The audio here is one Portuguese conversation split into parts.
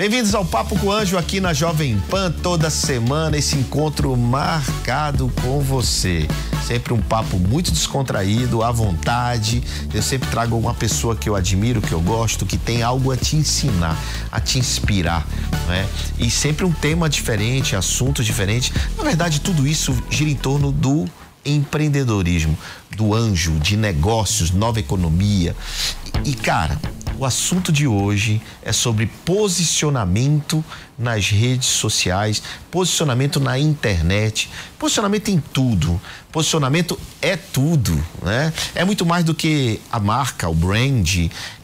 Bem-vindos ao Papo com o Anjo aqui na Jovem Pan, toda semana esse encontro marcado com você. Sempre um papo muito descontraído, à vontade. Eu sempre trago uma pessoa que eu admiro, que eu gosto, que tem algo a te ensinar, a te inspirar, né? E sempre um tema diferente, assunto diferente. Na verdade, tudo isso gira em torno do empreendedorismo, do anjo, de negócios, nova economia. E, cara, o assunto de hoje é sobre posicionamento nas redes sociais, posicionamento na internet, posicionamento em tudo. Posicionamento é tudo, né? É muito mais do que a marca, o brand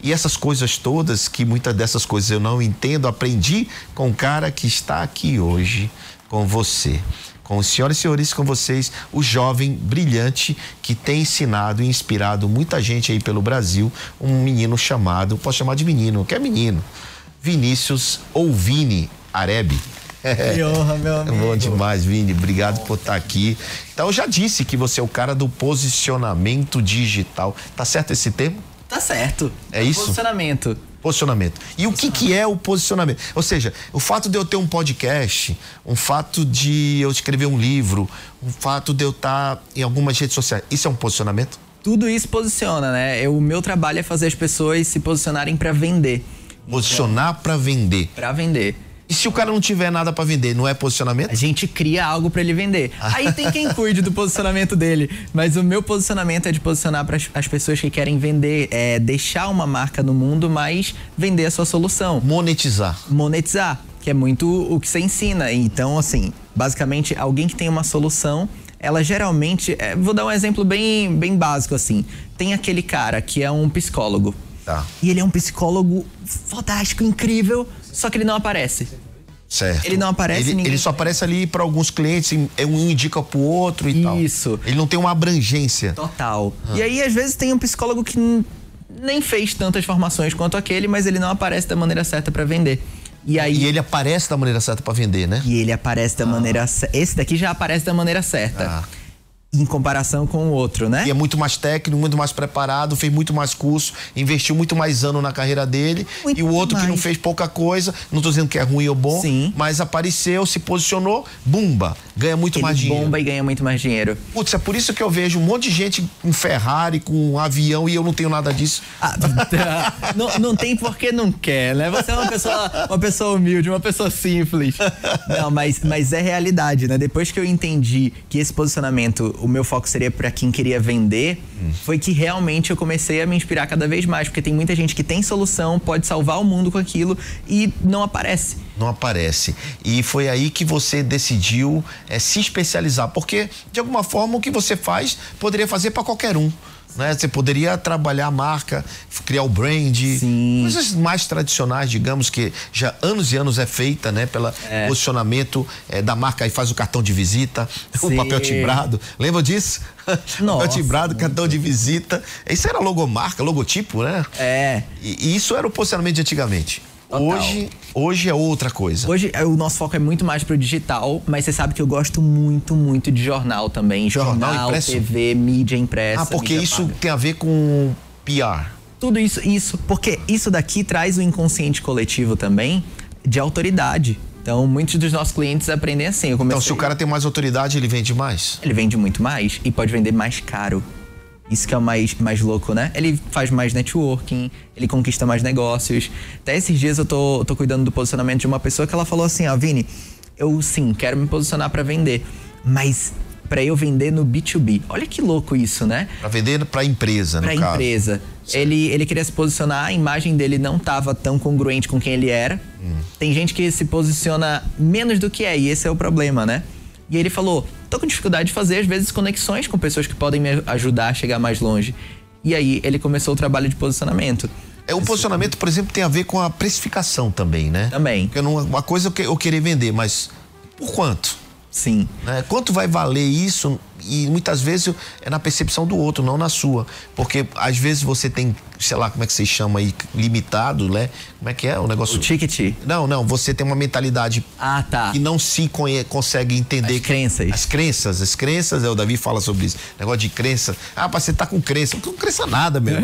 e essas coisas todas que muitas dessas coisas eu não entendo. Aprendi com o cara que está aqui hoje com você com os senhoras e senhores, com vocês, o jovem brilhante que tem ensinado e inspirado muita gente aí pelo Brasil, um menino chamado, posso chamar de menino, que é menino, Vinícius ou Vini Arebe. Que honra, meu amigo. Bom demais, Vini. Obrigado por estar aqui. Então, eu já disse que você é o cara do posicionamento digital. Tá certo esse termo? Tá certo. É isso? Posicionamento. Posicionamento. E o que, que é o posicionamento? Ou seja, o fato de eu ter um podcast, um fato de eu escrever um livro, um fato de eu estar em algumas redes sociais, isso é um posicionamento? Tudo isso posiciona, né? Eu, o meu trabalho é fazer as pessoas se posicionarem para vender. Posicionar para vender. Para vender. E se o cara não tiver nada para vender, não é posicionamento? A gente cria algo para ele vender. Aí tem quem cuide do posicionamento dele. Mas o meu posicionamento é de posicionar para as pessoas que querem vender, é deixar uma marca no mundo, mas vender a sua solução. Monetizar. Monetizar, que é muito o que você ensina. Então, assim, basicamente, alguém que tem uma solução, ela geralmente. é, vou dar um exemplo bem, bem básico, assim. Tem aquele cara que é um psicólogo. Tá. E ele é um psicólogo fantástico, incrível, só que ele não aparece. Certo. Ele não aparece, Ele, ninguém- ele só aparece ali para alguns clientes, em- um indica pro outro e tal. Isso. Ele não tem uma abrangência. Total. E aí, às vezes, tem um psicólogo que nem fez tantas formações quanto aquele, mas ele não aparece da maneira certa para vender. E aí. E ele aparece da maneira certa para vender, né? E ele aparece da maneira certa. Esse daqui já aparece da maneira certa. Ah. Em comparação com o outro, né? E é muito mais técnico, muito mais preparado, fez muito mais curso, investiu muito mais ano na carreira dele. Muito e o outro que não mais. fez pouca coisa, não tô dizendo que é ruim ou bom, Sim. mas apareceu, se posicionou, bumba, ganha muito ele mais dinheiro. bomba e ganha muito mais dinheiro. Putz, é por isso que eu vejo um monte de gente com Ferrari, com um avião e eu não tenho nada disso. Ah, não, não tem porque não quer, né? Você é uma pessoa, uma pessoa humilde, uma pessoa simples. Não, mas, mas é realidade, né? Depois que eu entendi que esse posicionamento, o meu foco seria para quem queria vender, foi que realmente eu comecei a me inspirar cada vez mais, porque tem muita gente que tem solução, pode salvar o mundo com aquilo e não aparece. Não aparece. E foi aí que você decidiu é, se especializar, porque de alguma forma o que você faz poderia fazer para qualquer um. Né? Você poderia trabalhar a marca, criar o brand, Sim. coisas mais tradicionais, digamos, que já anos e anos é feita, né? Pelo posicionamento é, da marca aí faz o cartão de visita, o Sim. papel timbrado. Lembra disso? Nossa, papel timbrado, cartão de visita. Isso era logomarca, logotipo, né? É. E, e isso era o posicionamento de antigamente. Total. Hoje, hoje é outra coisa. Hoje é, o nosso foco é muito mais pro digital, mas você sabe que eu gosto muito, muito de jornal também. Jornal Jornal? TV, mídia impressa. Ah, porque isso paga. tem a ver com PR. Tudo isso, isso. Porque isso daqui traz o inconsciente coletivo também de autoridade. Então, muitos dos nossos clientes aprendem assim. Eu comecei, Então, se o cara tem mais autoridade, ele vende mais. Ele vende muito mais e pode vender mais caro. Isso que é o mais, mais louco, né? Ele faz mais networking, ele conquista mais negócios. Até esses dias eu tô, tô cuidando do posicionamento de uma pessoa que ela falou assim: Ó, Vini, eu sim, quero me posicionar para vender, mas para eu vender no B2B. Olha que louco isso, né? Para vender para empresa, no Pra caso. empresa. Ele, ele queria se posicionar, a imagem dele não tava tão congruente com quem ele era. Hum. Tem gente que se posiciona menos do que é, e esse é o problema, né? E ele falou: tô com dificuldade de fazer, às vezes, conexões com pessoas que podem me ajudar a chegar mais longe. E aí ele começou o trabalho de posicionamento. É, o posicionamento, por exemplo, tem a ver com a precificação também, né? Também. Porque não, uma coisa eu, que- eu querer vender, mas por quanto? Sim. né? Quanto vai valer isso? E muitas vezes é na percepção do outro, não na sua. Porque às vezes você tem, sei lá, como é que você chama aí, limitado, né? Como é que é o negócio? O ticket. Não, não, você tem uma mentalidade Ah, tá. que não se conhe- consegue entender. As crenças. As crenças, as crenças, é, o Davi fala sobre isso. Negócio de crença. Ah, você tá com crença. Eu não crença nada, meu.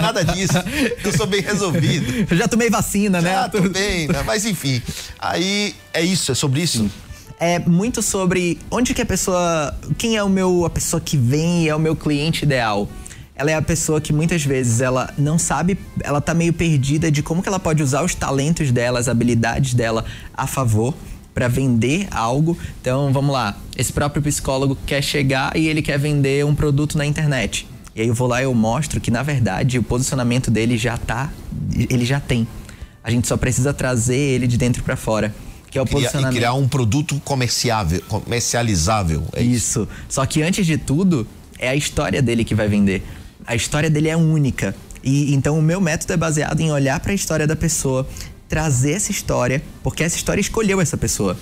nada disso. Eu sou bem resolvido. Eu já tomei vacina, né? Ah, tudo bem, né? Mas enfim. Aí é isso, é sobre isso. É muito sobre onde que a pessoa. Quem é o meu. a pessoa que vem e é o meu cliente ideal. Ela é a pessoa que muitas vezes ela não sabe, ela tá meio perdida de como que ela pode usar os talentos dela, as habilidades dela a favor para vender algo. Então, vamos lá. Esse próprio psicólogo quer chegar e ele quer vender um produto na internet. E aí eu vou lá e eu mostro que na verdade o posicionamento dele já tá, ele já tem. A gente só precisa trazer ele de dentro para fora, que é o Criar- e posicionamento. criar um produto comerciável, comercializável. É isso. Isso. Só que antes de tudo, é a história dele que vai vender. A história dele é única. E então o meu método é baseado em olhar para a história da pessoa, trazer essa história, porque essa história escolheu essa pessoa.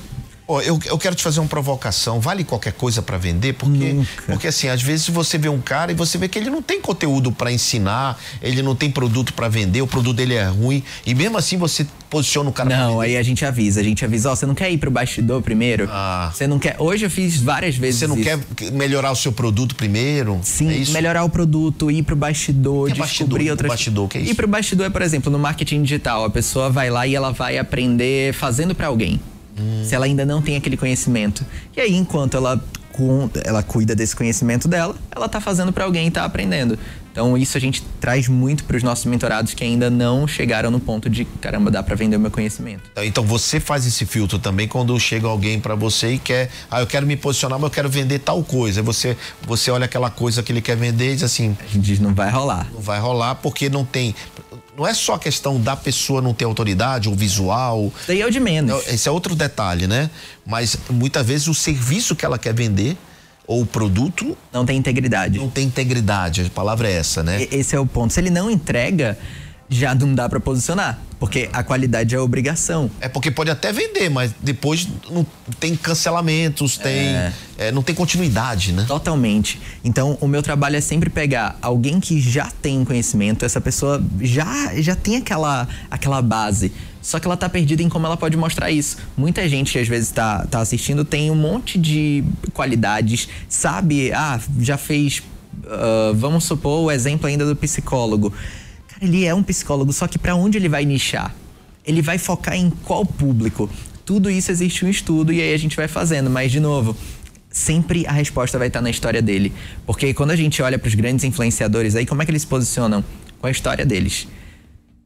Ó, eu, eu quero te fazer uma provocação. Vale qualquer coisa pra vender? Porque, Nunca. porque assim, às vezes você vê um cara e você vê que ele não tem conteúdo pra ensinar, ele não tem produto pra vender, o produto dele é ruim e mesmo assim você posiciona o cara Não, aí a gente avisa, a gente avisa, ó, você não quer ir pro bastidor primeiro? Ah. Você não quer. Hoje eu fiz várias vezes. Você não isso. quer melhorar o seu produto primeiro? Sim, é melhorar o produto, ir pro bastidor, que é descobrir bastidor? outras bastidor, que é isso? Ir pro bastidor é, por exemplo, no marketing digital, a pessoa vai lá e ela vai aprender fazendo pra alguém. Hum. Se ela ainda não tem aquele conhecimento. E aí, enquanto ela, ela cuida desse conhecimento dela, ela tá fazendo pra alguém e tá aprendendo. Então, isso a gente traz muito pros nossos mentorados que ainda não chegaram no ponto de, caramba, dá pra vender o meu conhecimento. Então você faz esse filtro também quando chega alguém pra você e quer, ah, eu quero me posicionar, mas eu quero vender tal coisa. Aí você você olha aquela coisa que ele quer vender e diz assim, A gente diz, não vai rolar. não vai rolar porque não tem. Não é só a questão da pessoa não ter autoridade ou visual. Daí é o de menos. Esse é outro detalhe, né? Mas muitas vezes o serviço que ela quer vender ou o produto Não tem integridade. não tem integridade. A palavra é essa, né? Esse é o ponto. Se ele não entrega, já não dá pra posicionar. Porque a qualidade é obrigação. É porque pode até vender, mas depois não tem cancelamentos, tem é, não tem continuidade, né? Totalmente. Então, o meu trabalho é sempre pegar alguém que já tem conhecimento, essa pessoa já, já tem aquela, aquela base. Só que ela tá perdida em como ela pode mostrar isso. Muita gente que às vezes tá, tá assistindo tem um monte de qualidades, sabe? Ah, já fez. ah, vamos supor o exemplo ainda do psicólogo. Ele é um psicólogo, só que para onde ele vai nichar? Ele vai focar em qual público? Tudo isso existe um estudo e aí a gente vai fazendo, mas de novo, sempre a resposta vai estar na história dele. Porque quando a gente olha para os grandes influenciadores aí, como é que eles se posicionam? Com a história deles.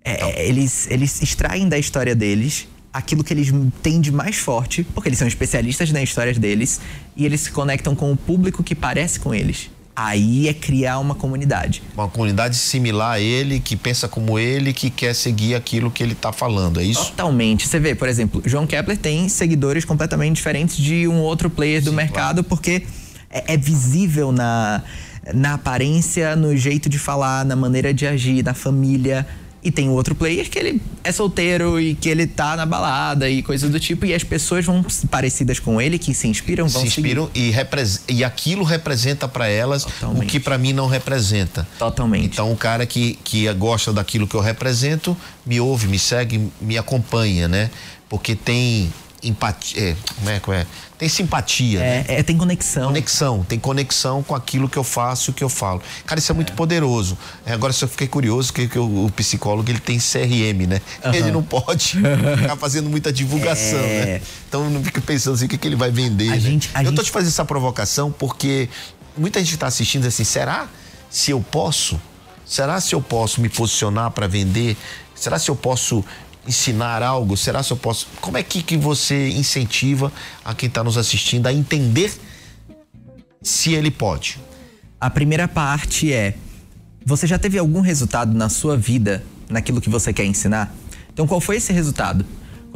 É, eles, eles extraem da história deles aquilo que eles têm de mais forte, porque eles são especialistas nas histórias deles, e eles se conectam com o público que parece com eles. Aí é criar uma comunidade. Uma comunidade similar a ele, que pensa como ele, que quer seguir aquilo que ele tá falando, é isso? Totalmente. Você vê, por exemplo, João Kepler tem seguidores completamente diferentes de um outro player do mercado, porque é, é visível na, na aparência, no jeito de falar, na maneira de agir, na família. E tem o outro player que ele é solteiro e que ele tá na balada e coisas do tipo. E as pessoas vão parecidas com ele, que se inspiram, vão Se inspiram e, repres- e aquilo representa para elas Totalmente. o que para mim não representa. Totalmente. Então, o cara que, que gosta daquilo que eu represento me ouve, me segue, me acompanha, né? Porque tem empatia. É, como é, como é? Tem simpatia, né? é, é, tem conexão. Conexão, tem conexão com aquilo que eu faço e o que eu falo. Cara, isso é muito poderoso. É, agora só fiquei curioso que, que o, o psicólogo ele tem CRM, né? Ele não pode ficar fazendo muita divulgação, É. né? Então eu não fico pensando assim, o que, que ele vai vender. Né? gente- eu tô gente- te fazendo essa provocação porque muita gente tá assistindo assim, será? se eu posso? Será se eu posso me posicionar para vender? Será se eu posso ensinar algo? Será se eu posso? Como é que, que você incentiva a quem está nos assistindo a entender se ele pode? A primeira parte é: você já teve algum resultado na sua vida naquilo que você quer ensinar? Então, qual foi esse resultado?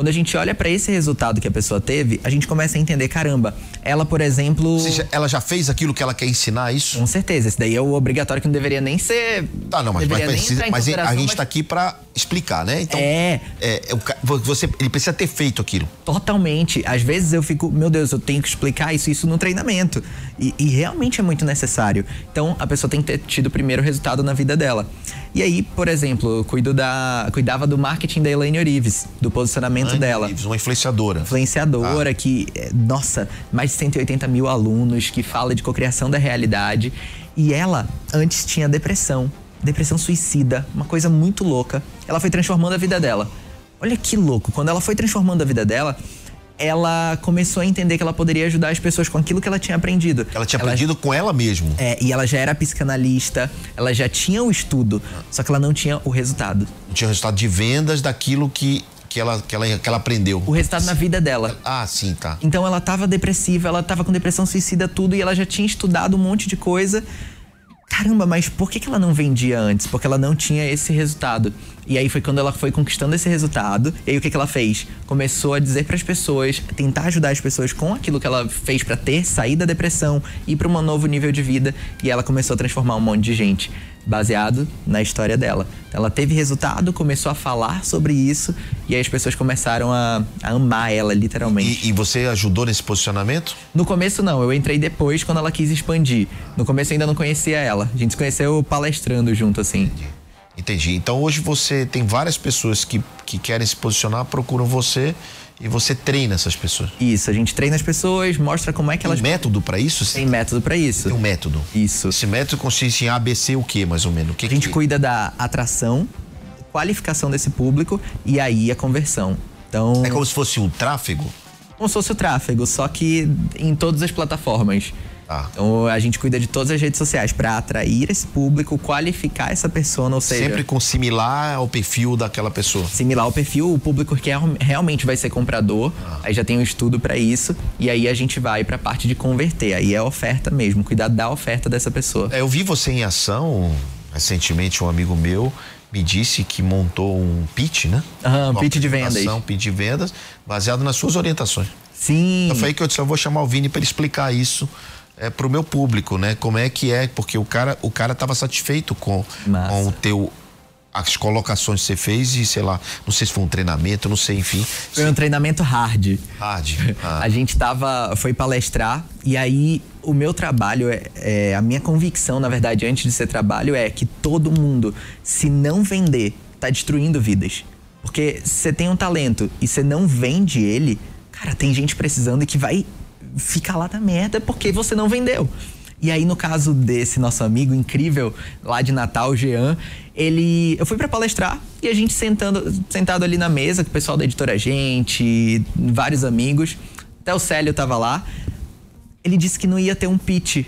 Quando a gente olha para esse resultado que a pessoa teve, a gente começa a entender, caramba, ela, por exemplo. Ou seja, ela já fez aquilo que ela quer ensinar, isso? Com certeza, esse daí é o obrigatório que não deveria nem ser. Tá, não, mas, mas, precisa, mas a gente mas está aqui para explicar, né? Então, É. é, o ca- você, ele precisa ter feito aquilo. Totalmente. Às vezes eu fico, meu Deus, eu tenho que explicar isso isso no treinamento. E, e realmente é muito necessário. Então a pessoa tem que ter tido o primeiro resultado na vida dela. E aí, por exemplo, eu cuido da, cuidava do marketing da Elaine Orives, do posicionamento dela. Ives, Uma influenciadora. Influenciadora que, é, nossa, mais de 180 mil alunos, que fala de cocriação da realidade. E ela antes tinha depressão, depressão suicida, uma coisa muito louca. Ela foi transformando a vida dela. Olha que louco, quando ela foi transformando a vida dela, ela começou a entender que ela poderia ajudar as pessoas com aquilo que ela tinha aprendido. Ela tinha aprendido com ela mesmo. É, e ela já era psicanalista, ela já tinha o estudo, só que ela não tinha o resultado. Não tinha resultado de vendas daquilo que, que, ela, que, ela, que ela aprendeu. O resultado na vida dela. Ah, sim, tá. Então ela tava depressiva, ela tava com depressão suicida, tudo, e ela já tinha estudado um monte de coisa. Caramba, mas por que, ela não vendia antes? Porque ela não tinha esse resultado. E aí foi quando ela foi conquistando esse resultado. E aí o que, que ela fez? Começou a dizer para as pessoas, tentar ajudar as pessoas com aquilo que ela fez para ter, sair da depressão, ir para um novo nível de vida. E ela começou a transformar um monte de gente, baseado na história dela. Ela teve resultado, começou a falar sobre isso, e aí as pessoas começaram a, a amar ela, literalmente. E, e você ajudou nesse posicionamento? No começo não, eu entrei depois quando ela quis expandir. No começo eu ainda não conhecia ela. A gente se conheceu palestrando junto, assim. Entendi. Então hoje você tem várias pessoas que, que querem se posicionar, procuram você e você treina essas pessoas. Isso, a gente treina as pessoas, mostra como é que Tem elas. um método para isso? Tem método pra isso. Tem um método. Isso. Esse método consiste em ABC o quê, mais ou menos? O que A gente que... cuida da atração, qualificação desse público e aí a conversão. Então, É como se fosse um tráfego? como se fosse o tráfego, só que em todas as plataformas. Tá. Então a gente cuida de todas as redes sociais pra atrair esse público, qualificar essa pessoa, ou seja, Sempre com similar ao perfil daquela pessoa. similar ao perfil, o público que é- realmente vai ser comprador. Aí já tem um estudo pra isso e aí a gente vai pra parte de converter. Aí é a oferta mesmo, cuidar da oferta dessa pessoa. É, eu vi você em ação, recentemente um amigo meu me disse que montou um pitch, né? Aham, Uma pitch de vendas. apresentação, pitch de vendas, baseado nas suas orientações. Sim. Então foi aí que eu disse, eu vou chamar o Vini para ele explicar isso é, pro meu público, né? Como é que é, porque o cara, o cara tava satisfeito com, Massa. com o teu as colocações que você fez e sei lá, não sei se foi um treinamento, não sei, enfim. Foi um treinamento hard. Hard. Ah. A gente tava, foi palestrar e aí o meu trabalho é, é- a minha convicção, na verdade, antes de ser trabalho é que todo mundo, se não vender, tá destruindo vidas. Porque se você tem um talento e você não vende ele, cara, tem gente precisando e que vai ficar lá na merda porque você não vendeu. E aí, no caso desse nosso amigo incrível lá de Natal, Jean, ele. Eu fui pra palestrar e a gente sentando, sentado ali na mesa com o pessoal da editora Gente, vários amigos. Até o Célio tava lá. Ele disse que não ia ter um pitch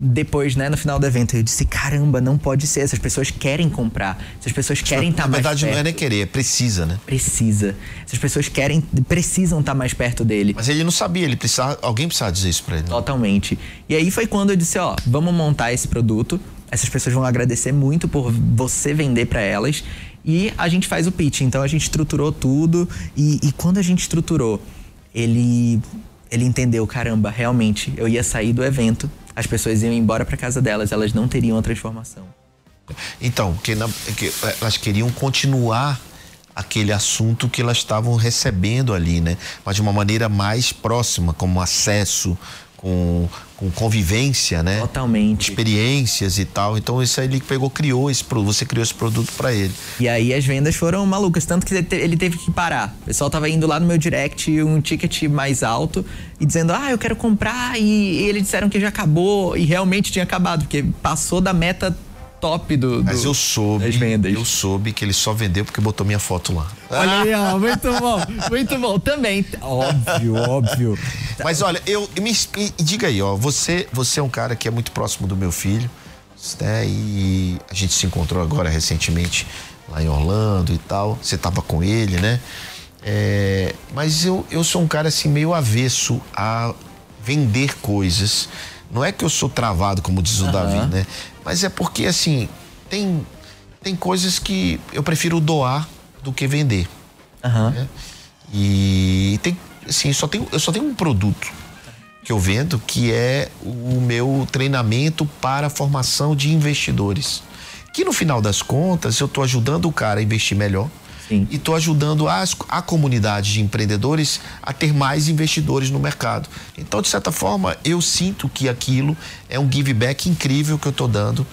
depois, né, no final do evento. Eu disse: caramba, não pode ser. Essas pessoas querem comprar. Essas pessoas querem estar Na mais verdade, perto. não é nem querer, é precisa, né? Precisa. Essas pessoas querem, precisam estar mais perto dele. Mas ele não sabia, ele precisava, alguém precisava dizer isso para ele. né? Totalmente. E aí foi quando eu disse, ó, vamos montar esse produto. Essas pessoas vão agradecer muito por você vender para elas. E a gente faz o pitch. Então a gente estruturou tudo. E, e quando a gente estruturou, ele, ele entendeu, caramba, realmente, eu ia sair do evento, as pessoas iam embora para casa delas, elas não teriam a transformação. Então, que, na- que elas queriam continuar aquele assunto que elas estavam recebendo ali, né? Mas de uma maneira mais próxima, como acesso, com, com convivência, né? Totalmente. Experiências e tal. Então isso aí ele pegou, criou esse produto, você criou esse produto para ele. E aí as vendas foram malucas, tanto que ele te- ele teve que parar. O pessoal tava indo lá no meu direct um ticket mais alto e dizendo: "Ah, eu quero comprar". E eles disseram que já acabou e realmente tinha acabado, porque passou da meta top do, do Mas eu soube, das vendas. eu soube que ele só vendeu porque botou minha foto lá. Olha aí, ó, muito bom, muito bom. Também, óbvio, óbvio. Mas olha, eu me, me- diga aí, ó, você, você é um cara que é muito próximo do meu filho. né? E a gente se encontrou agora recentemente lá em Orlando e tal. Você tava com ele, né? É, mas eu, eu sou um cara assim meio avesso a vender coisas. Não é que eu sou travado, como diz o Davi, né? Mas é porque assim, tem, tem coisas que eu prefiro doar do que vender. Aham. né? E tem, assim, só tenho, eu só tenho um produto que eu vendo que é o meu treinamento para a formação de investidores. Que no final das contas eu estou ajudando o cara a investir melhor. Sim. E estou ajudando as, a comunidade de empreendedores a ter mais investidores no mercado. Então, de certa forma, eu sinto que aquilo é um give back incrível que eu estou dando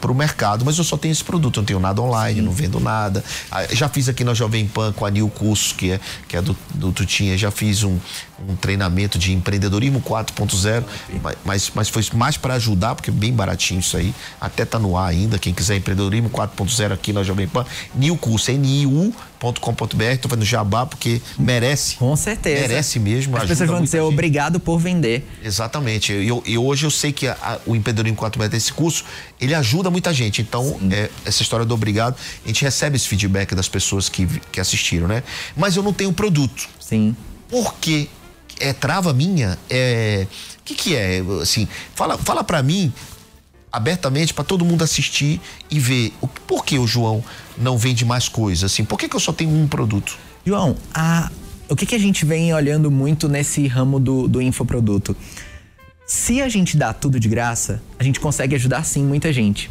para o mercado, mas eu só tenho esse produto, não tenho nada online, não vendo nada. Ah, Já fiz aqui na Jovem Pan com a Nil Cursos, que é, que é do, do Tutinha, já fiz um, um treinamento de empreendedorismo 4.0, mas- mas, foi mais para ajudar, porque é bem baratinho isso aí, até tá no ar ainda, quem quiser empreendedorismo 4.0 aqui na Jovem Pan, Nil Curso, N-I-U.com.br, tô fazendo jabá porque merece. Com certeza. Merece mesmo. As pessoas vão dizer gente. obrigado por vender. Exatamente. E eu, e hoje eu sei que a- a- o empreendedorismo 4 metros, esse curso, ele ajuda muita gente. Então, é, essa história do obrigado, a gente recebe esse feedback das pessoas que, que assistiram, né? Mas eu não tenho produto. Sim. Por quê? É trava minha? É. O que, que é? Assim, fala, fala para mim abertamente para todo mundo assistir e ver o, por que o João não vende mais coisas assim por que, que eu só tenho um produto João, a- o que, que a gente vem olhando muito nesse ramo do, do infoproduto? Se a gente dá tudo de graça, a gente consegue ajudar sim muita gente.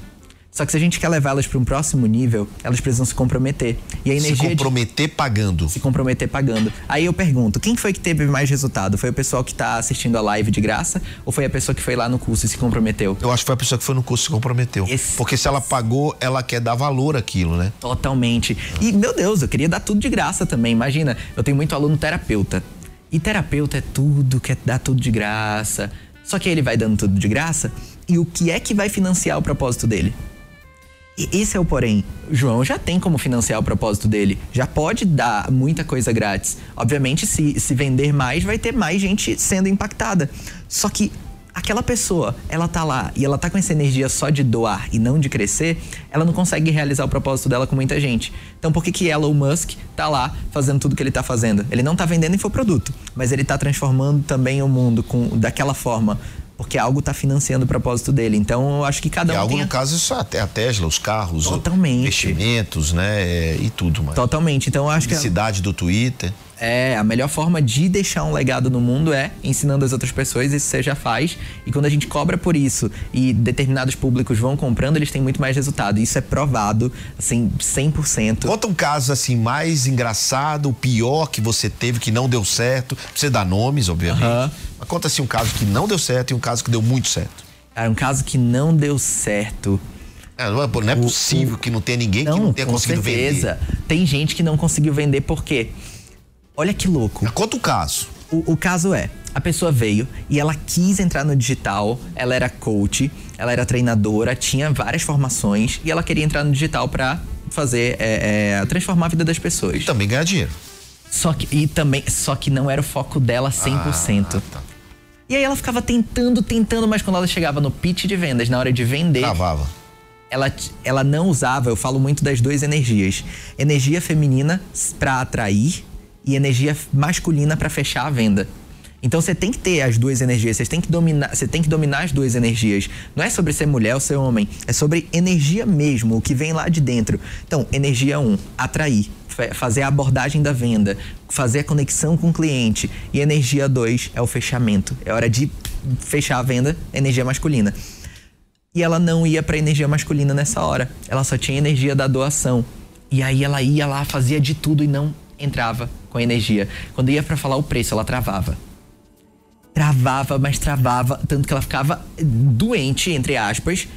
Só que se a gente quer levar elas para um próximo nível, elas precisam se comprometer. E a se energia de- comprometer pagando se comprometer pagando. Aí eu pergunto, quem foi que teve mais resultado? Foi o pessoal que tá assistindo a live de graça ou foi a pessoa que foi lá no curso e se comprometeu? Eu acho que foi a pessoa que foi no curso que se comprometeu. Esse- Porque se ela pagou, ela quer dar valor àquilo, né? Totalmente. E, meu Deus, eu queria dar tudo de graça também. Imagina, eu tenho muito aluno terapeuta. E terapeuta é tudo, quer dar tudo de graça. Só que ele vai dando tudo de graça. E o que é que vai financiar o propósito dele? Esse é o porém. O João já tem como financiar o propósito dele. Já pode dar muita coisa grátis. Obviamente, se, se vender mais, vai ter mais gente sendo impactada. Só que aquela pessoa, ela tá lá e ela tá com essa energia só de doar e não de crescer, ela não consegue realizar o propósito dela com muita gente. Então por que que Elon Musk tá lá fazendo tudo que ele tá fazendo? Ele não tá vendendo infoproduto, mas ele tá transformando também o mundo com daquela forma. Porque algo tá financiando o propósito dele. Então eu acho que cada E um algo, tem a- no caso, isso é a Tesla, os carros, Totalmente. investimentos, né? é, E tudo mais. Totalmente. Então eu acho que Publicidade do Twitter. É a melhor forma de deixar um legado no mundo é ensinando as outras pessoas, isso você já faz. E quando a gente cobra por isso e determinados públicos vão comprando, eles têm muito mais resultado. Isso é provado, assim, 100%. Conta um caso assim mais engraçado, o pior que você teve que não deu certo. Você dar nomes, obviamente. Aham. Mas conta assim um caso que não deu certo e um caso que deu muito certo. Era um caso que não deu certo. É, não é, não é possível que não tenha ninguém que não tenha com conseguido certeza. Tem gente que não conseguiu vender por quê? Olha que louco. vender. Conta o caso. O, o caso é, a pessoa veio e ela quis entrar no digital, ela era coach, ela era treinadora, tinha várias formações e ela queria entrar no digital pra fazer, é, é, transformar a vida das pessoas. E também ganhar dinheiro. Só que, e também, só que não era o foco dela 100%. Ah, tá. E aí ela ficava tentando, tentando, mas quando ela chegava no pitch de vendas, na hora de vender, Travava. ela, ela não usava, eu falo muito das duas energias. Energia feminina pra atrair e energia masculina pra fechar a venda. Então você tem que ter as duas energias, você tem que dominar, você tem que dominar as duas energias. Não é sobre ser mulher ou ser homem, é sobre energia mesmo, o que vem lá de dentro. Então, energia 1, um, atrair, fa- fazer a abordagem da venda, fazer a conexão com o cliente. E energia 2 é o fechamento. É hora de fechar a venda, energia masculina. E ela não ia pra energia masculina nessa hora. Ela só tinha energia da doação. E aí ela ia lá, fazia de tudo e não entrava com energia. Quando ia pra falar o preço, ela travava. Travava, mas travava, tanto que ela ficava doente, entre aspas.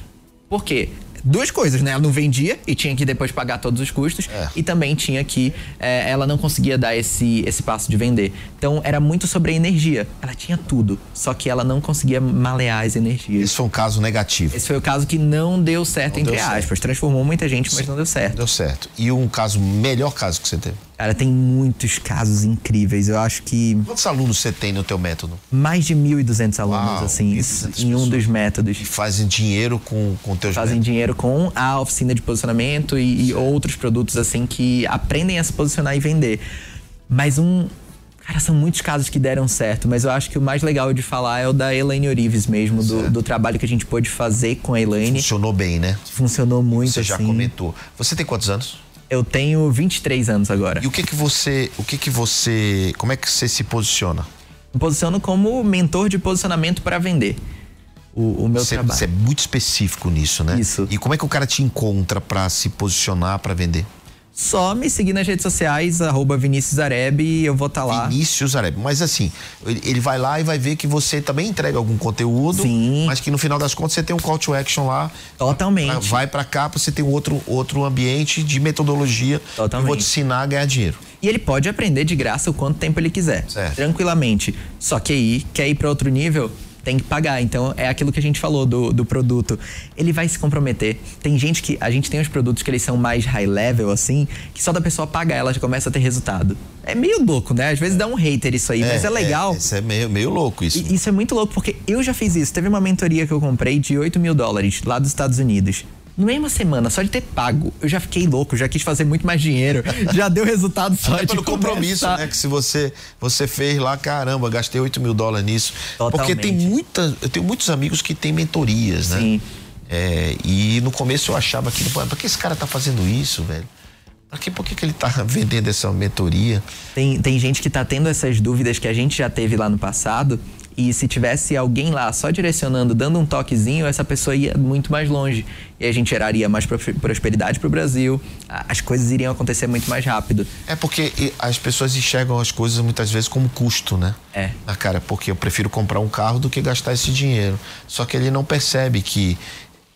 Por quê? Duas coisas, né? Ela não vendia e tinha que depois pagar todos os custos. É. E também tinha que. é, ela não conseguia dar esse, esse passo de vender. Então era muito sobre a energia. Ela tinha tudo, só que ela não conseguia malear as energias. Esse foi um caso negativo. Esse foi o caso que não deu certo, Não entre deu certo. aspas. Transformou muita gente, mas não deu certo. Deu certo. E um caso, melhor caso que você teve? Cara, tem muitos casos incríveis. Eu acho que Quantos alunos você tem no teu método? mais de 1.200 alunos, Uau, assim, 1.200 em um dos métodos. Que fazem dinheiro com, com teus Fazem métodos? dinheiro com a oficina de posicionamento e, e outros produtos, assim, que aprendem a se posicionar e vender. Mas um. Cara, são muitos casos que deram certo, mas eu acho que o mais legal de falar é o da Elaine Orives mesmo, do, do trabalho que a gente pôde fazer com a Elaine. Funcionou bem, né? Funcionou muito, Você já assim. comentou. Você tem quantos anos? Eu tenho 23 anos agora. E o que que você, o que que você, como é que você se posiciona? Me posiciono como mentor de posicionamento para vender. O, o meu Você, trabalho. você é muito específico nisso, né? Isso. E como é que o cara te encontra pra se posicionar, pra vender? Só me seguir nas redes sociais, arroba Vinícius Areb, e eu vou estar lá. Vinícius Areb. Mas assim, ele vai lá e vai ver que você também entrega algum conteúdo, Sim. mas que no final das contas você tem um call to action lá. Totalmente. Pra- Vai pra cá, você ter um outro, outro ambiente de metodologia. Totalmente. Eu vou te ensinar a ganhar dinheiro. E ele pode aprender de graça o quanto tempo ele quiser. Certo. Tranquilamente. Só que aí, quer ir para outro nível, tem que pagar. Então é aquilo que a gente falou do, do produto. Ele vai se comprometer. Tem gente que. A gente tem os produtos que eles são mais high level, assim, que só da pessoa pagar ela já começa a ter resultado. É meio louco, né? Às vezes dá um hater isso aí, mas é legal. isso é meio, meio louco isso. E Isso é muito louco, porque eu já fiz isso. Teve uma mentoria que eu comprei de 8 mil dólares lá dos Estados Unidos. Na mesma semana, só de ter pago, eu já fiquei louco, já quis fazer muito mais dinheiro. já deu resultado só Até de pelo compromisso, né? Que se você, você fez lá, caramba, gastei 8 mil dólares nisso. Porque Totalmente. tem muita. Eu tenho muitos amigos que têm mentorias, né? Sim. É, e no começo eu achava pô, pra que esse cara tá fazendo isso, velho? Pra que, por que, que ele tá vendendo essa mentoria? Tem, tem gente que tá tendo essas dúvidas que a gente já teve lá no passado. E se tivesse alguém lá só direcionando, dando um toquezinho, essa pessoa ia muito mais longe. E a gente geraria mais pro- prosperidade pro Brasil. a- As coisas iriam acontecer muito mais rápido. É porque as pessoas enxergam as coisas muitas vezes como custo, né? É. Ah, cara, porque eu prefiro comprar um carro do que gastar esse dinheiro. Só que ele não percebe que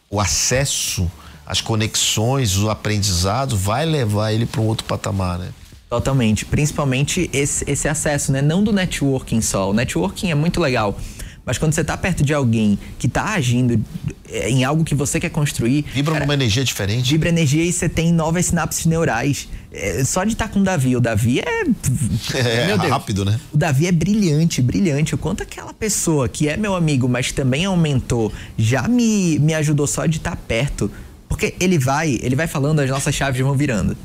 o acesso, as conexões, o aprendizado vai levar ele para um outro patamar, né? Totalmente. Principalmente esse, esse acesso, né? Não do networking só. O networking é muito legal. Mas quando você tá perto de alguém que tá agindo é, em algo que você quer construir. Vibra cara, numa energia diferente. Vibra energia e você tem novas sinapses neurais. É, só de estar com o Davi. O Davi é. É, rápido, né? O Davi é brilhante, brilhante. O quanto aquela pessoa que é meu amigo, mas também é um mentor, já me, me ajudou só de estar perto. Porque ele vai, ele vai falando, as nossas chaves vão virando.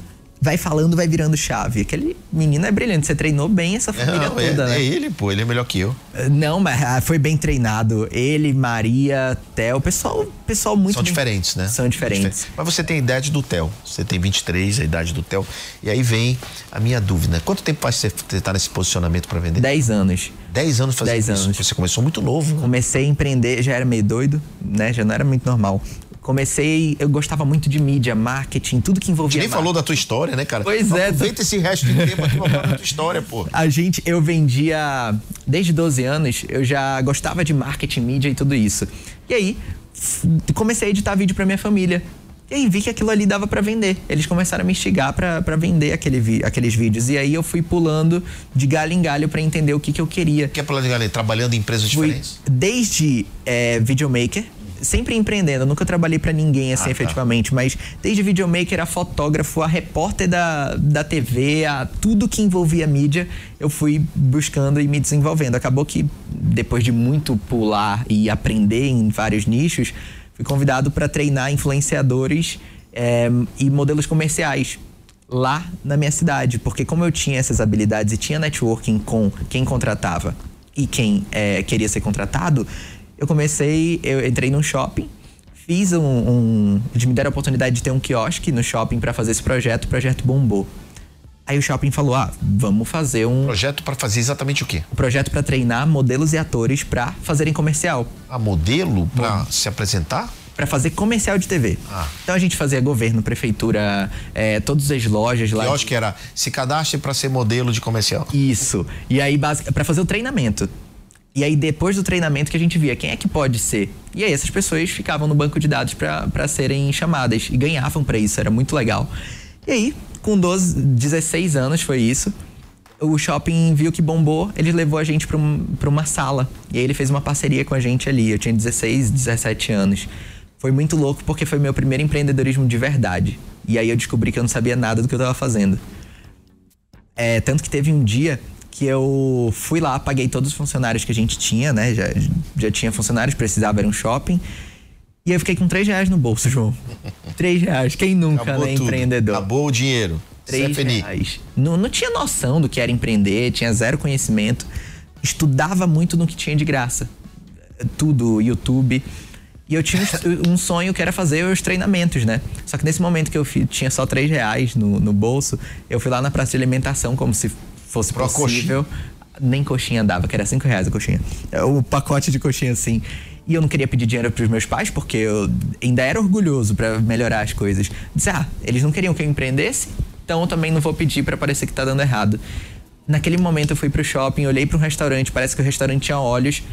Vai falando, vai virando chave. Aquele menino é brilhante. Você treinou bem essa família Não, é, toda, né? é ele, pô, ele é melhor que eu. Não, mas ah, foi bem treinado. Ele, Maria, Theo, pessoal, pessoal muito São bem- diferentes, né? São diferentes. Mas você tem a idade do Theo. Você tem 23, a idade do Theo. E aí vem a minha dúvida. Quanto tempo faz você estar nesse posicionamento para vender? 10 anos. 10 anos fazendo 10 isso. anos. Você começou muito novo. né? Comecei a empreender, já era meio doido, né? Já não era muito normal. Comecei, eu gostava muito de mídia, marketing, tudo que A envolvia. gente nem falou da tua história, né, cara? Pois é, Aproveita esse resto de tempo aqui pra falar da tua história, pô. A gente, eu vendia desde 12 anos, eu já gostava de marketing, mídia e tudo isso. E aí, comecei a editar vídeo pra minha família. E aí vi que aquilo ali dava pra vender. Eles começaram a me instigar pra pra vender aquele aqueles vídeos. E aí eu fui pulando de galho em galho pra entender o que, que eu queria. Quer falar de galera trabalhando em empresas Fui diferentes? desde é, videomaker, sempre empreendendo. Nunca trabalhei pra ninguém assim Ah, tá. efetivamente, mas desde videomaker a fotógrafo, a repórter da, da TV, a tudo que envolvia mídia, eu fui buscando e me desenvolvendo. Acabou que depois de muito pular e aprender em vários nichos, fui convidado para treinar influenciadores é, e modelos comerciais lá na minha cidade, porque como eu tinha essas habilidades e tinha networking com quem contratava e quem é, queria ser contratado, eu comecei, eu entrei num shopping, fiz um, um eles me deram a oportunidade de ter um quiosque no shopping para fazer esse projeto, o projeto bombou. Aí o shopping falou: "Ah, vamos fazer um Projeto para fazer exatamente o quê? projeto para treinar modelos e atores para fazerem comercial, A modelo para se apresentar? para fazer comercial de TV. Ah. Então a gente fazia governo, prefeitura, é, todas as lojas lá. Eu acho que era se cadastre para ser modelo de comercial. Isso. E aí, para fazer o treinamento. E aí, depois do treinamento, que a gente via quem é que pode ser. E aí, essas pessoas ficavam no banco de dados para serem chamadas e ganhavam para isso, era muito legal. E aí, com 12, 16 anos foi isso. O shopping viu que bombou, ele levou a gente para um, uma sala. E aí, ele fez uma parceria com a gente ali. Eu tinha 16, 17 anos. Foi muito louco porque foi meu primeiro empreendedorismo de verdade. E aí, eu descobri que eu não sabia nada do que eu tava fazendo. É, tanto que teve um dia que eu fui lá, paguei todos os funcionários que a gente tinha, né? Já, já tinha funcionários, precisava, era um shopping. E eu fiquei com 3 reais no bolso, João. 3 reais. Quem nunca, Acabou né, tudo. empreendedor? Acabou o dinheiro. 3 Stephanie. reais. Não, não tinha noção do que era empreender, tinha zero conhecimento. Estudava muito no que tinha de graça. Tudo, YouTube. E eu tinha um- sonho que era fazer os treinamentos, né? Só que nesse momento que eu tinha só 3 reais no, no bolso, eu fui lá na praça de alimentação como se fosse uma possível. Nem coxinha dava, que era 5 reais a coxinha. O pacote de coxinha, assim. E eu não queria pedir dinheiro pros meus pais, porque eu ainda era orgulhoso pra melhorar as coisas. Disse, ah, eles não queriam que eu empreendesse, então eu também não vou pedir pra parecer que tá dando errado. Naquele momento eu fui pro shopping, olhei pra um restaurante, parece que o restaurante tinha olhos.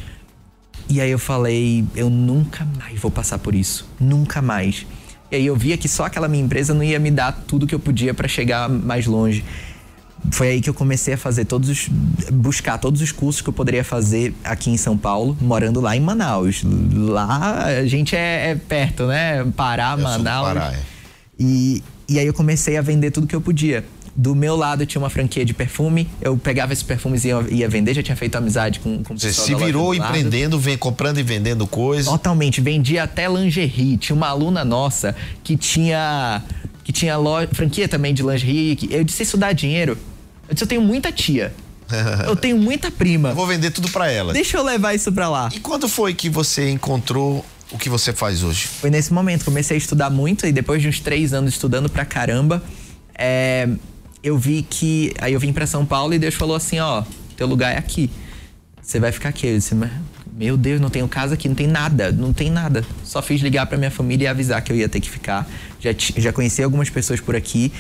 E aí eu falei, eu nunca mais vou passar por isso. Nunca mais. E aí eu via que só aquela minha empresa não ia me dar tudo que eu podia pra chegar mais longe. Foi aí que eu comecei a fazer todos os. buscar todos os cursos que eu poderia fazer aqui em São Paulo, morando lá em Manaus. Lá a gente é, é perto, né? Pará, Eu Manaus. Pará, é. E, e aí eu comecei a vender tudo que eu podia. Do meu lado tinha uma franquia de perfume, eu pegava esses perfumes e ia, ia vender, já tinha feito amizade com, com o Você se virou empreendendo, vem comprando e vendendo coisas. Totalmente, vendia até lingerie. Tinha uma aluna nossa que tinha que tinha loja, franquia também de lingerie. Eu disse isso dá dinheiro. Eu disse eu tenho muita tia. Eu tenho muita prima. Eu vou vender tudo pra ela. Deixa eu levar isso pra lá. E quando foi que você encontrou o que você faz hoje? Foi nesse momento, comecei a estudar muito e depois de uns três anos estudando pra caramba, é, eu vi que. Aí eu vim pra São Paulo e Deus falou assim: ó, teu lugar é aqui. Você vai ficar aqui. Eu disse, "Mas, meu Deus, não tenho casa aqui, não tem nada, não tem nada. Só fiz ligar pra minha família e avisar que eu ia ter que ficar. Já, já conheci algumas pessoas por aqui.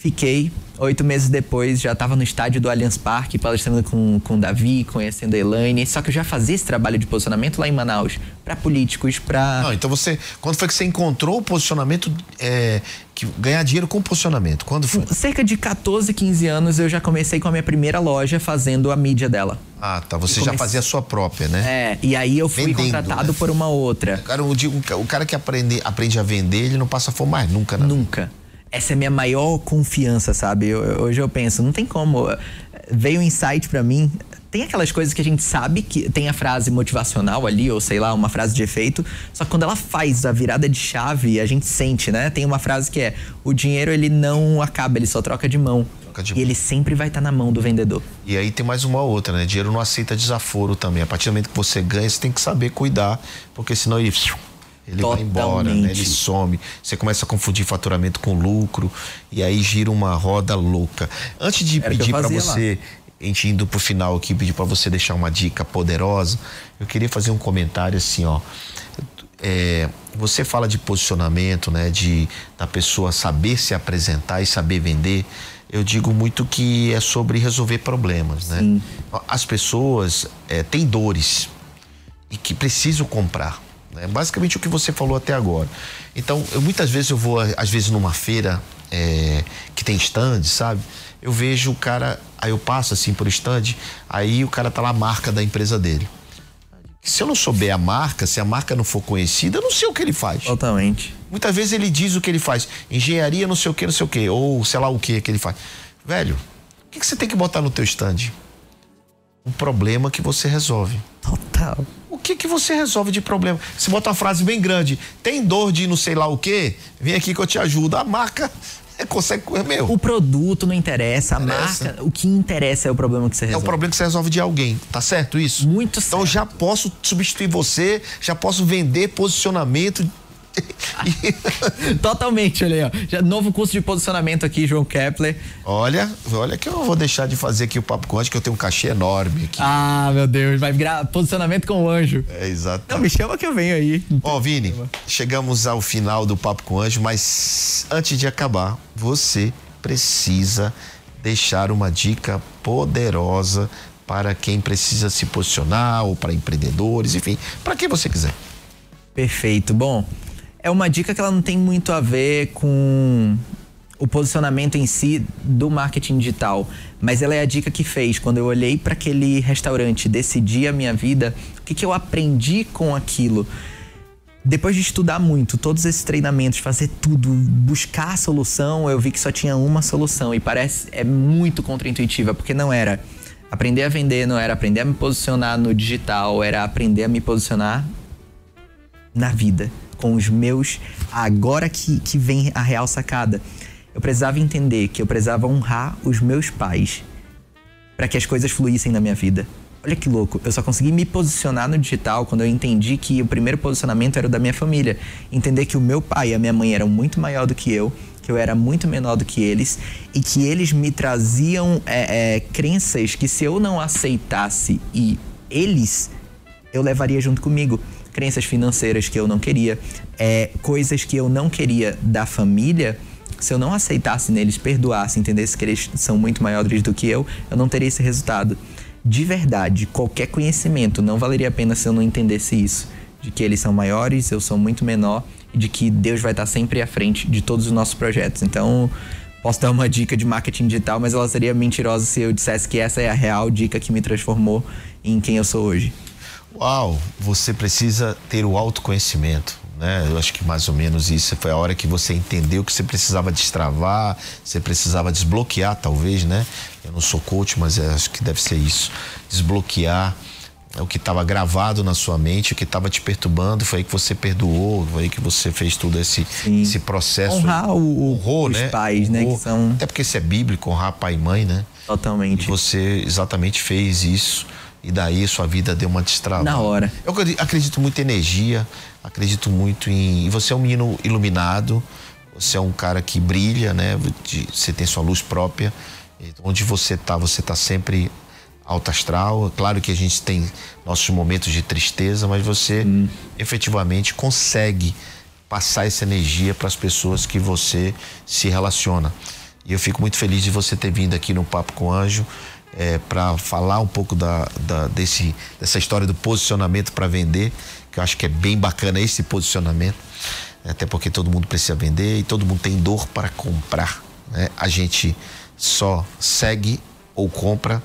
Fiquei. Oito meses depois, já estava no estádio do Allianz Parque, palestrando com, com o Davi, conhecendo a Elaine. Só que eu já fazia esse trabalho de posicionamento lá em Manaus, pra políticos, pra. Não, então você. Quando foi que você encontrou o posicionamento é, que ganhar dinheiro com posicionamento? Quando foi? cerca de 14, 15 anos eu já comecei com a minha primeira loja fazendo a mídia dela. Ah, tá. Você já fazia a sua própria, né? É, e aí eu fui Vendendo, contratado né? por uma outra. Cara, eu digo, o cara que aprende, aprende a vender, ele não passa fome mais nunca, né? Nunca. Essa é a minha maior confiança, sabe? Eu- hoje eu penso, não tem como. Veio um insight pra mim. Tem aquelas coisas que a gente sabe que tem a frase motivacional ali, ou sei lá, uma frase de efeito. Só que quando ela faz a virada de chave, a gente sente, né? Tem uma frase que é: o dinheiro ele não acaba, ele só troca de mão. De e ele sempre vai estar na mão do vendedor. E aí tem mais uma outra, né? Dinheiro não aceita desaforo também. A partir do momento que você ganha, você tem que saber cuidar, porque senão ele. Ele vai embora, né? Totalmente. ele some. Você começa a confundir faturamento com lucro e aí gira uma roda louca. Antes de Era pedir para você, a gente indo pro final aqui, pedir para você deixar uma dica poderosa, eu queria fazer um comentário assim, ó. É, você fala de posicionamento, né? De da pessoa saber se apresentar e saber vender. Eu digo muito que é sobre resolver problemas, né? As pessoas é, têm dores e que precisam comprar. Né? Basicamente o que você falou até agora. Então, eu, muitas vezes eu vou, às vezes, numa feira é, que tem stand, sabe? Eu vejo o cara, aí eu passo assim por stand, aí o cara tá lá a marca da empresa dele. Se eu não souber a marca, se a marca não for conhecida, eu não sei o que ele faz. Totalmente. Muitas vezes ele diz o que ele faz. Engenharia não sei o que, não sei o que. Ou sei lá o que que ele faz. Velho, o que, que você tem que botar no teu stand? Um problema que você resolve. Total. O que que você resolve de problema? Você bota uma frase bem grande. Tem dor de não sei lá o quê? Vem aqui que eu te ajudo. A marca é consegue. É meu. O produto não interessa, a Interessa. marca. O que interessa é o problema que você É o resolve. problema que você resolve de alguém, tá certo isso? Muito Então certo. já posso substituir você, já posso vender posicionamento. Totalmente, olha aí, ó. Já, novo curso de posicionamento aqui, João Kepler. olha, olha que eu não vou deixar de fazer aqui o papo com que eu tenho um cachê enorme aqui. Ah, meu Deus, vai virar posicionamento com o anjo. É exato. Não, me chama que eu venho aí. Ó, Vini, chegamos ao final do Papo com Anjo, mas antes de acabar, você precisa deixar uma dica poderosa para quem precisa se posicionar ou para empreendedores, enfim, para quem você quiser. Perfeito. Bom, é uma dica que ela não tem muito a ver com o posicionamento em si do marketing digital, mas ela é a dica que fez. Quando eu olhei para aquele restaurante, decidi a minha vida, o que, que eu aprendi com aquilo. depois de estudar muito, todos esses treinamentos, fazer tudo, buscar a solução, eu vi que só tinha uma solução. E parece é muito contraintuitiva, porque não era aprender a vender, não era aprender a me posicionar no digital, era aprender a me posicionar na vida, com os meus. Agora que, que vem a real sacada. Eu precisava entender que eu precisava honrar os meus pais para que as coisas fluíssem na minha vida. Olha que louco, eu só consegui me posicionar no digital quando eu entendi que o primeiro posicionamento era o da minha família. Entender que o meu pai e a minha mãe eram muito maior do que eu, que eu era muito menor do que eles e que eles me traziam é, é, crenças que se eu não aceitasse e eles, eu levaria junto comigo. Crenças financeiras que eu não queria, é, coisas que eu não queria da família se eu não aceitasse neles, perdoasse, entendesse que eles são muito maiores do que eu, eu não teria esse resultado de verdade, qualquer conhecimento não valeria a pena se eu não entendesse isso. De que eles são maiores, eu sou muito menor e de que Deus vai estar sempre à frente de todos os nossos projetos. Então, posso dar uma dica de marketing digital, mas ela seria mentirosa se eu dissesse que essa é a real dica que me transformou em quem eu sou hoje. Uau, você precisa ter o autoconhecimento. Né? Eu acho que mais ou menos isso foi a hora que você entendeu que você precisava destravar, você precisava desbloquear, talvez, né? Eu não sou coach, mas acho que deve ser isso. Desbloquear o que estava gravado na sua mente, o que estava te perturbando, foi aí que você perdoou, foi aí que você fez todo esse, esse processo. Honrar o, honrou, os né? pais, né? Honrou. Que são... Até porque isso é bíblico, honrar pai e mãe, né? Totalmente. E você exatamente fez isso. E daí sua vida deu uma destravada. Na hora. Eu acredito muito em energia, acredito muito em. E você é um menino iluminado, você é um cara que brilha, né? Você tem sua luz própria. Onde você tá, você tá sempre alto astral. Claro que a gente tem nossos momentos de tristeza, mas você hum. efetivamente consegue passar essa energia para as pessoas que você se relaciona. E eu fico muito feliz de você ter vindo aqui no Papo com Anjo é, para falar um pouco da, da, desse, dessa história do posicionamento para vender, que eu acho que é bem bacana esse posicionamento, até porque todo mundo precisa vender e todo mundo tem dor para comprar. Né? A gente só segue ou compra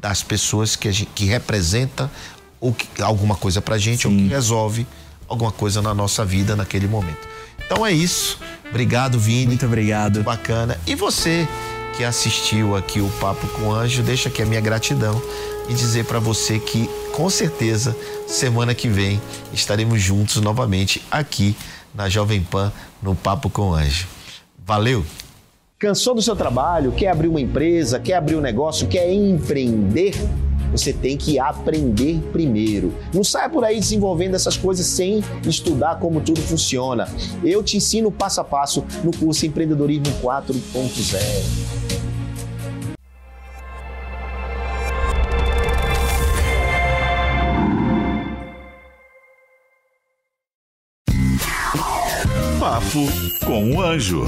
das pessoas que, gente, que representa ou que, alguma coisa para gente Sim. ou que resolve alguma coisa na nossa vida naquele momento. Então é isso. Obrigado, Vini. Muito obrigado. Muito bacana. E você que assistiu aqui o Papo com o Anjo, deixa aqui a minha gratidão e dizer para você que com certeza semana que vem estaremos juntos novamente aqui na Jovem Pan no Papo com o Anjo. Valeu! Cansou do seu trabalho? Quer abrir uma empresa? Quer abrir um negócio? Quer empreender? Você tem que aprender primeiro. Não saia por aí desenvolvendo essas coisas sem estudar como tudo funciona. Eu te ensino passo a passo no curso Empreendedorismo 4.0. com o Anjo.